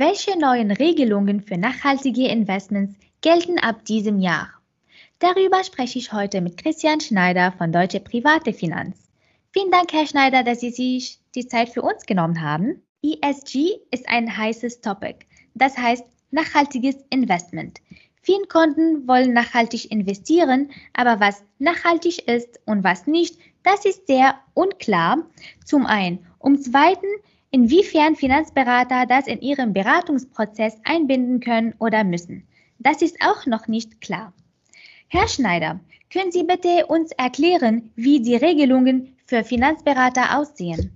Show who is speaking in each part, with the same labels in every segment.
Speaker 1: Welche neuen Regelungen für nachhaltige Investments gelten ab diesem Jahr? Darüber spreche ich heute mit Christian Schneider von Deutsche Private Finanz. Vielen Dank, Herr Schneider, dass Sie sich die Zeit für uns genommen haben. ESG ist ein heißes Topic, das heißt nachhaltiges Investment. Viele Kunden wollen nachhaltig investieren, aber was nachhaltig ist und was nicht, das ist sehr unklar. Zum einen. Um zweiten, inwiefern Finanzberater das in ihrem Beratungsprozess einbinden können oder müssen. Das ist auch noch nicht klar. Herr Schneider, können Sie bitte uns erklären, wie die Regelungen für Finanzberater aussehen?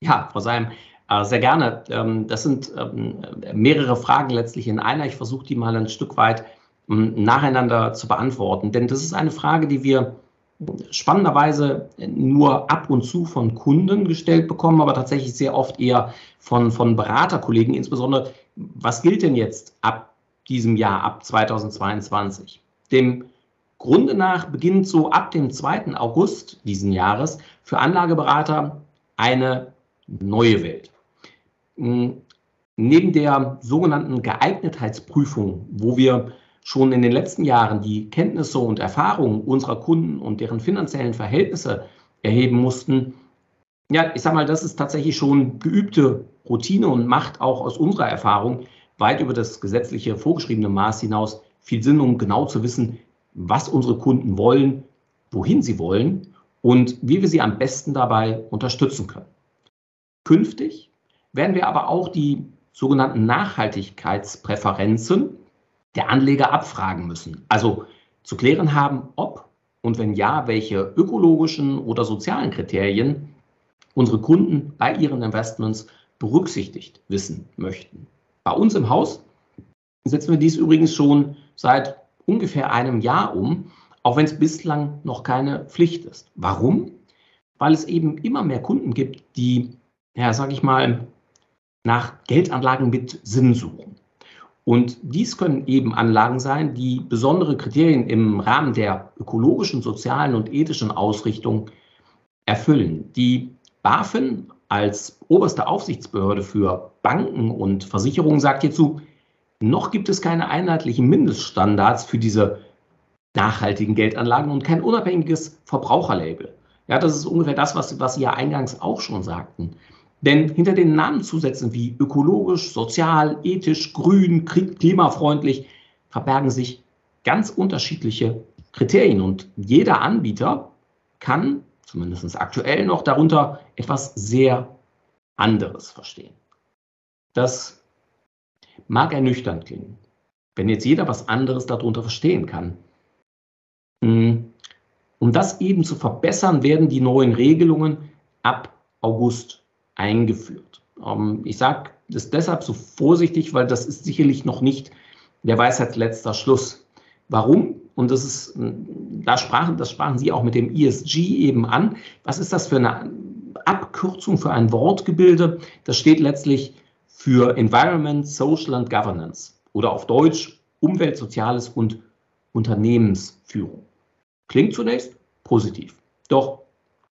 Speaker 2: Ja, Frau Seim, äh, sehr gerne. Ähm, das sind ähm, mehrere Fragen letztlich in einer. Ich versuche die mal ein Stück weit ähm, nacheinander zu beantworten, denn das ist eine Frage, die wir spannenderweise nur ab und zu von Kunden gestellt bekommen, aber tatsächlich sehr oft eher von, von Beraterkollegen, insbesondere, was gilt denn jetzt ab diesem Jahr, ab 2022? Dem Grunde nach beginnt so ab dem 2. August diesen Jahres für Anlageberater eine neue Welt. Hm, neben der sogenannten Geeignetheitsprüfung, wo wir schon in den letzten Jahren die Kenntnisse und Erfahrungen unserer Kunden und deren finanziellen Verhältnisse erheben mussten, ja, ich sag mal, das ist tatsächlich schon geübte Routine und macht auch aus unserer Erfahrung weit über das gesetzliche vorgeschriebene Maß hinaus viel Sinn, um genau zu wissen, was unsere Kunden wollen, wohin sie wollen und wie wir sie am besten dabei unterstützen können. Künftig werden wir aber auch die sogenannten Nachhaltigkeitspräferenzen der Anleger abfragen müssen. Also zu klären haben, ob und wenn ja, welche ökologischen oder sozialen Kriterien unsere Kunden bei ihren Investments berücksichtigt wissen möchten. Bei uns im Haus setzen wir dies übrigens schon seit ungefähr einem Jahr um, auch wenn es bislang noch keine Pflicht ist. Warum? Weil es eben immer mehr Kunden gibt, die, ja, sag ich mal, nach Geldanlagen mit Sinn suchen. Und dies können eben Anlagen sein, die besondere Kriterien im Rahmen der ökologischen, sozialen und ethischen Ausrichtung erfüllen. Die BaFin als oberste Aufsichtsbehörde für Banken und Versicherungen sagt hierzu, noch gibt es keine einheitlichen Mindeststandards für diese nachhaltigen Geldanlagen und kein unabhängiges Verbraucherlabel. Ja, das ist ungefähr das, was, was Sie ja eingangs auch schon sagten. Denn hinter den Namenzusätzen wie ökologisch, sozial, ethisch, grün, klimafreundlich verbergen sich ganz unterschiedliche Kriterien. Und jeder Anbieter kann, zumindest aktuell noch, darunter etwas sehr anderes verstehen. Das mag ernüchternd klingen, wenn jetzt jeder was anderes darunter verstehen kann. Hm, um das eben zu verbessern, werden die neuen Regelungen ab August eingeführt. Ähm, ich sage das deshalb so vorsichtig, weil das ist sicherlich noch nicht der Weisheitsletzter Schluss. Warum? Und das ist, da sprachen, das sprachen Sie auch mit dem ESG eben an. Was ist das für eine Abkürzung für ein Wortgebilde? Das steht letztlich für Environment, Social and Governance oder auf Deutsch Umwelt, Soziales und Unternehmensführung. Klingt zunächst positiv. Doch,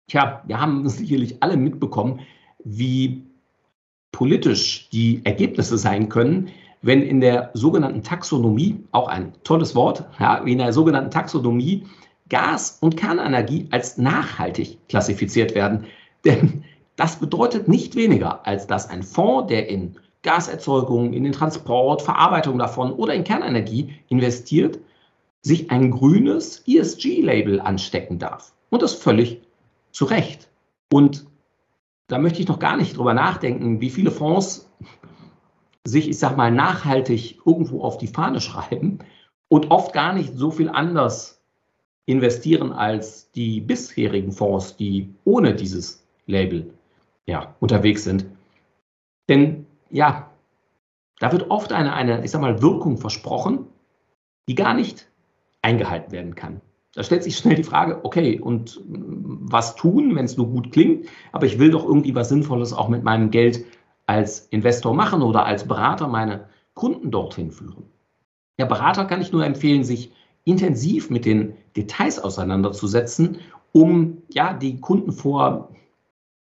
Speaker 2: tja, wir haben sicherlich alle mitbekommen, wie politisch die Ergebnisse sein können, wenn in der sogenannten Taxonomie, auch ein tolles Wort, ja, in der sogenannten Taxonomie Gas- und Kernenergie als nachhaltig klassifiziert werden. Denn das bedeutet nicht weniger, als dass ein Fonds, der in Gaserzeugung, in den Transport, Verarbeitung davon oder in Kernenergie investiert, sich ein grünes ESG-Label anstecken darf. Und das völlig zu Recht. Und da möchte ich noch gar nicht drüber nachdenken, wie viele Fonds sich, ich sag mal, nachhaltig irgendwo auf die Fahne schreiben und oft gar nicht so viel anders investieren als die bisherigen Fonds, die ohne dieses Label ja, unterwegs sind. Denn ja, da wird oft eine, eine, ich sag mal, Wirkung versprochen, die gar nicht eingehalten werden kann. Da stellt sich schnell die Frage, okay, und was tun, wenn es nur gut klingt, aber ich will doch irgendwie was Sinnvolles auch mit meinem Geld als Investor machen oder als Berater meine Kunden dorthin führen. Der Berater kann ich nur empfehlen, sich intensiv mit den Details auseinanderzusetzen, um ja die Kunden vor,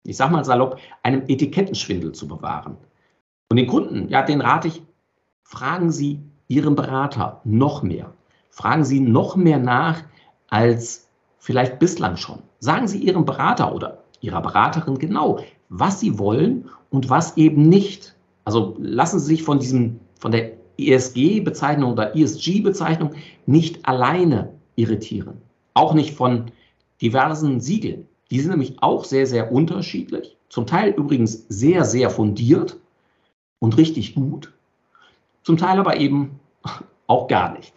Speaker 2: ich sag mal salopp, einem Etikettenschwindel zu bewahren. Und den Kunden, ja, den rate ich, fragen Sie Ihren Berater noch mehr. Fragen Sie noch mehr nach als vielleicht bislang schon. Sagen Sie Ihrem Berater oder Ihrer Beraterin genau, was Sie wollen und was eben nicht. Also lassen Sie sich von diesem, von der ESG-Bezeichnung oder ESG-Bezeichnung nicht alleine irritieren. Auch nicht von diversen Siegeln. Die sind nämlich auch sehr, sehr unterschiedlich. Zum Teil übrigens sehr, sehr fundiert und richtig gut. Zum Teil aber eben auch gar nicht.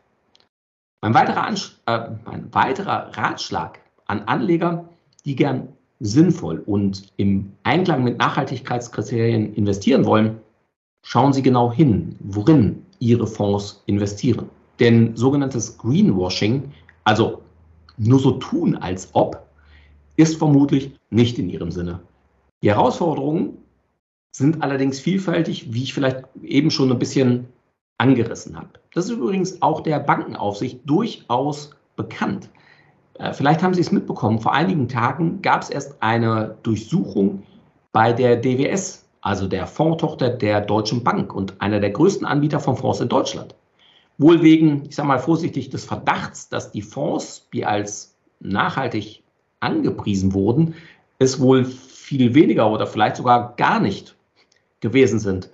Speaker 2: Mein weiterer, äh, mein weiterer Ratschlag an Anleger, die gern sinnvoll und im Einklang mit Nachhaltigkeitskriterien investieren wollen, schauen Sie genau hin, worin Ihre Fonds investieren. Denn sogenanntes Greenwashing, also nur so tun als ob, ist vermutlich nicht in Ihrem Sinne. Die Herausforderungen sind allerdings vielfältig, wie ich vielleicht eben schon ein bisschen angerissen habe. Das ist übrigens auch der Bankenaufsicht durchaus bekannt. Äh, vielleicht haben Sie es mitbekommen, vor einigen Tagen gab es erst eine Durchsuchung bei der DWS, also der Fondtochter der Deutschen Bank und einer der größten Anbieter von Fonds in Deutschland. Wohl wegen, ich sage mal vorsichtig, des Verdachts, dass die Fonds, die als nachhaltig angepriesen wurden, es wohl viel weniger oder vielleicht sogar gar nicht gewesen sind.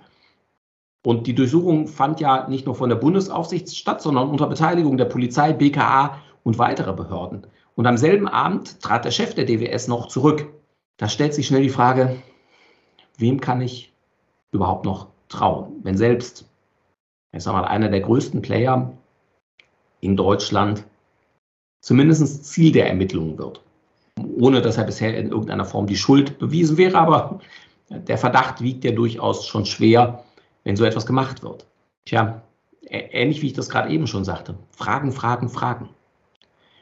Speaker 2: Und die Durchsuchung fand ja nicht nur von der Bundesaufsicht statt, sondern unter Beteiligung der Polizei, BKA und weiterer Behörden. Und am selben Abend trat der Chef der DWS noch zurück. Da stellt sich schnell die Frage, wem kann ich überhaupt noch trauen, wenn selbst, ich sag mal, einer der größten Player in Deutschland zumindest Ziel der Ermittlungen wird, ohne dass er bisher in irgendeiner Form die Schuld bewiesen wäre, aber der Verdacht wiegt ja durchaus schon schwer, wenn so etwas gemacht wird. Tja, ähnlich wie ich das gerade eben schon sagte. Fragen, Fragen, Fragen.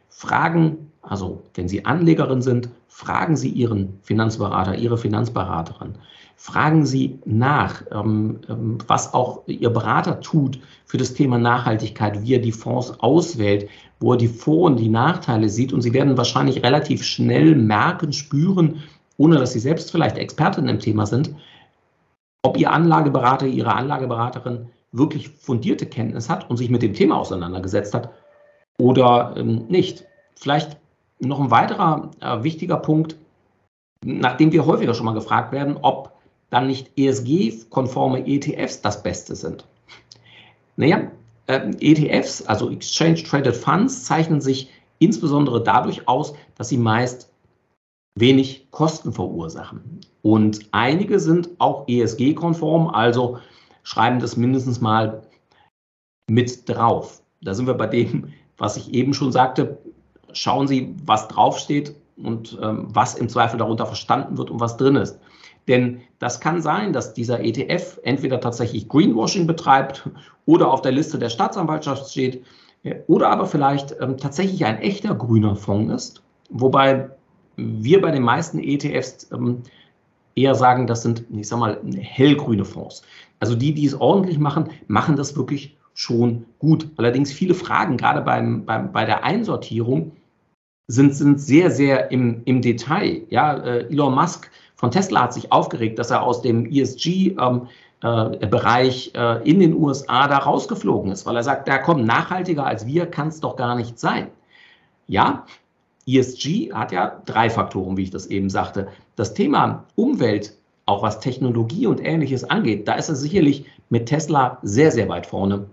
Speaker 2: Fragen, also wenn Sie Anlegerin sind, fragen Sie Ihren Finanzberater, Ihre Finanzberaterin. Fragen Sie nach, ähm, ähm, was auch Ihr Berater tut für das Thema Nachhaltigkeit, wie er die Fonds auswählt, wo er die Vor- und die Nachteile sieht. Und Sie werden wahrscheinlich relativ schnell merken, spüren, ohne dass Sie selbst vielleicht Expertin im Thema sind, ob Ihr Anlageberater, Ihre Anlageberaterin wirklich fundierte Kenntnis hat und sich mit dem Thema auseinandergesetzt hat oder ähm, nicht. Vielleicht noch ein weiterer äh, wichtiger Punkt, nachdem wir häufiger schon mal gefragt werden, ob dann nicht ESG-konforme ETFs das Beste sind. Naja, äh, ETFs, also Exchange Traded Funds, zeichnen sich insbesondere dadurch aus, dass sie meist wenig Kosten verursachen. Und einige sind auch ESG-konform, also schreiben das mindestens mal mit drauf. Da sind wir bei dem, was ich eben schon sagte. Schauen Sie, was draufsteht und ähm, was im Zweifel darunter verstanden wird und was drin ist. Denn das kann sein, dass dieser ETF entweder tatsächlich Greenwashing betreibt oder auf der Liste der Staatsanwaltschaft steht äh, oder aber vielleicht ähm, tatsächlich ein echter grüner Fonds ist. Wobei wir bei den meisten ETFs ähm, eher sagen, das sind, ich sag mal, hellgrüne Fonds. Also die, die es ordentlich machen, machen das wirklich schon gut. Allerdings viele Fragen, gerade beim, beim, bei der Einsortierung, sind, sind sehr, sehr im, im Detail. Ja, äh, Elon Musk von Tesla hat sich aufgeregt, dass er aus dem ESG-Bereich ähm, äh, äh, in den USA da rausgeflogen ist, weil er sagt, da komm, nachhaltiger als wir kann es doch gar nicht sein. Ja, ESG hat ja drei Faktoren, wie ich das eben sagte. Das Thema Umwelt, auch was Technologie und ähnliches angeht, da ist er sicherlich mit Tesla sehr, sehr weit vorne.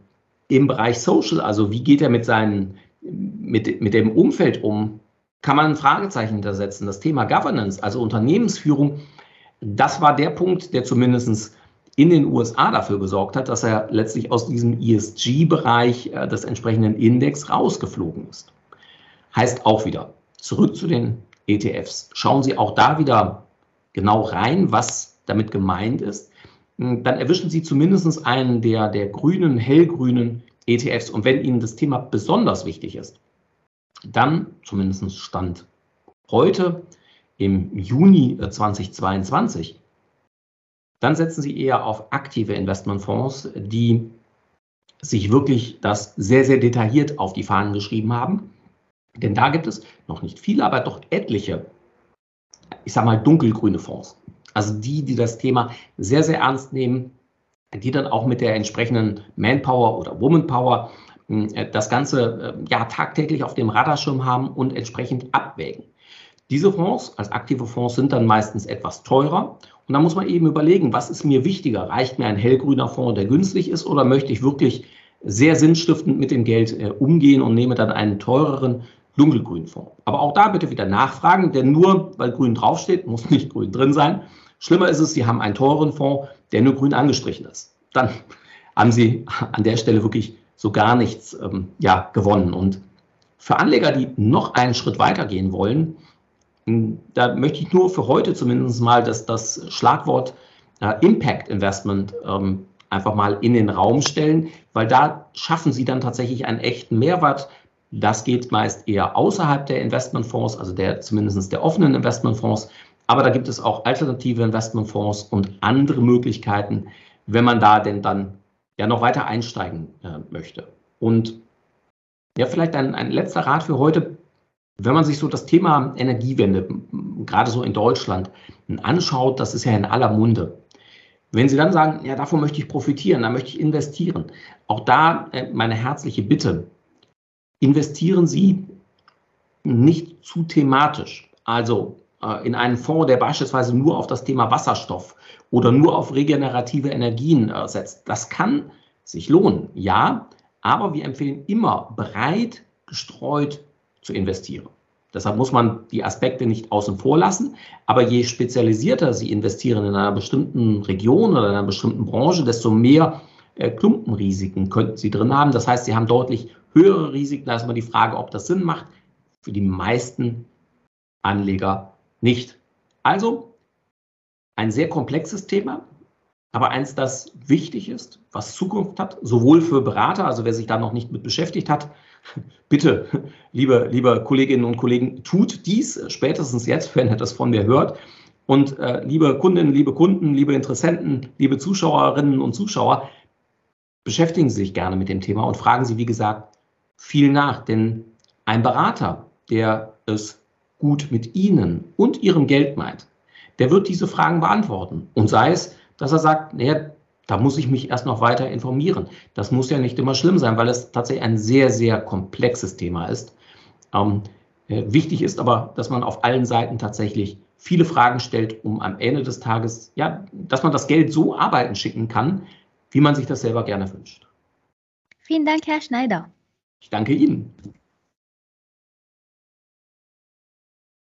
Speaker 2: Im Bereich Social, also wie geht er mit, seinen, mit, mit dem Umfeld um, kann man ein Fragezeichen hintersetzen. Das Thema Governance, also Unternehmensführung, das war der Punkt, der zumindest in den USA dafür gesorgt hat, dass er letztlich aus diesem ESG-Bereich äh, des entsprechenden Index rausgeflogen ist. Heißt auch wieder, Zurück zu den ETFs. Schauen Sie auch da wieder genau rein, was damit gemeint ist. Hm, dann erwischen Sie zumindest einen der, der grünen, hellgrünen ETFs. Und wenn Ihnen das Thema besonders wichtig ist, dann zumindest Stand heute im Juni 2022, dann setzen Sie eher auf aktive Investmentfonds, die sich wirklich das sehr, sehr detailliert auf die Fahnen geschrieben haben denn da gibt es noch nicht viele, aber doch etliche, ich sage mal, dunkelgrüne Fonds. Also die, die das Thema sehr, sehr ernst nehmen, die dann auch mit der entsprechenden Manpower oder Womanpower äh, das Ganze äh, ja tagtäglich auf dem Radarschirm haben und entsprechend abwägen. Diese Fonds als aktive Fonds sind dann meistens etwas teurer und da muss man eben überlegen, was ist mir wichtiger? Reicht mir ein hellgrüner Fonds, der günstig ist oder möchte ich wirklich sehr sinnstiftend mit dem Geld äh, umgehen und nehme dann einen teureren dunkelgrünen Fonds? Aber auch da bitte wieder nachfragen, denn nur weil grün draufsteht, muss nicht grün drin sein. Schlimmer ist es, Sie haben einen teuren Fonds, der nur grün angestrichen ist. Dann haben Sie an der Stelle wirklich so gar nichts ähm, ja, gewonnen. Und für Anleger, die noch einen Schritt weiter gehen wollen, hm, da möchte ich nur für heute zumindest mal das, das Schlagwort äh, Impact Investment ähm, einfach mal in den Raum stellen, weil da schaffen Sie dann tatsächlich einen echten Mehrwert. Das geht meist eher außerhalb der Investmentfonds, also der zumindest der offenen Investmentfonds. Aber da gibt es auch alternative Investmentfonds und andere Möglichkeiten, wenn man da denn dann ja noch weiter einsteigen äh, möchte. Und ja, vielleicht ein, ein letzter Rat für heute. Wenn man sich so das Thema Energiewende, gerade so in Deutschland, anschaut, das ist ja in aller Munde. Wenn Sie dann sagen, ja, davon möchte ich profitieren, da möchte ich investieren, auch da äh, meine herzliche Bitte, investieren Sie nicht zu thematisch. Also äh, in einen Fonds, der beispielsweise nur auf das Thema Wasserstoff oder nur auf regenerative Energien äh, setzt. Das kann sich lohnen, ja, aber wir empfehlen immer breit gestreut zu investieren. Deshalb muss man die Aspekte nicht außen vor lassen. Aber je spezialisierter Sie investieren in einer bestimmten Region oder in einer bestimmten Branche, desto mehr äh, Klumpenrisiken könnten Sie drin haben. Das heißt, Sie haben deutlich höhere Risiken. Da ist immer die Frage, ob das Sinn macht. Für die meisten Anleger nicht. Also ein sehr komplexes Thema, aber eins, das wichtig ist, was Zukunft hat, sowohl für Berater, also wer sich da noch nicht mit beschäftigt hat, bitte, liebe, liebe Kolleginnen und Kollegen, tut dies spätestens jetzt, wenn ihr das von mir hört. Und äh, liebe Kundinnen, liebe Kunden, liebe Interessenten, liebe Zuschauerinnen und Zuschauer, beschäftigen Sie sich gerne mit dem Thema und fragen Sie, wie gesagt, viel nach. Denn ein Berater, der es gut mit Ihnen und Ihrem Geld meint, der wird diese Fragen beantworten. Und sei es, dass er sagt, naja, da muss ich mich erst noch weiter informieren. Das muss ja nicht immer schlimm sein, weil es tatsächlich ein sehr, sehr komplexes Thema ist. Ähm, äh, wichtig ist aber, dass man auf allen Seiten tatsächlich viele Fragen stellt, um am Ende des Tages, ja, dass man das Geld so arbeiten schicken kann, wie man sich das selber gerne wünscht.
Speaker 1: Vielen Dank, Herr Schneider.
Speaker 2: Ich danke Ihnen.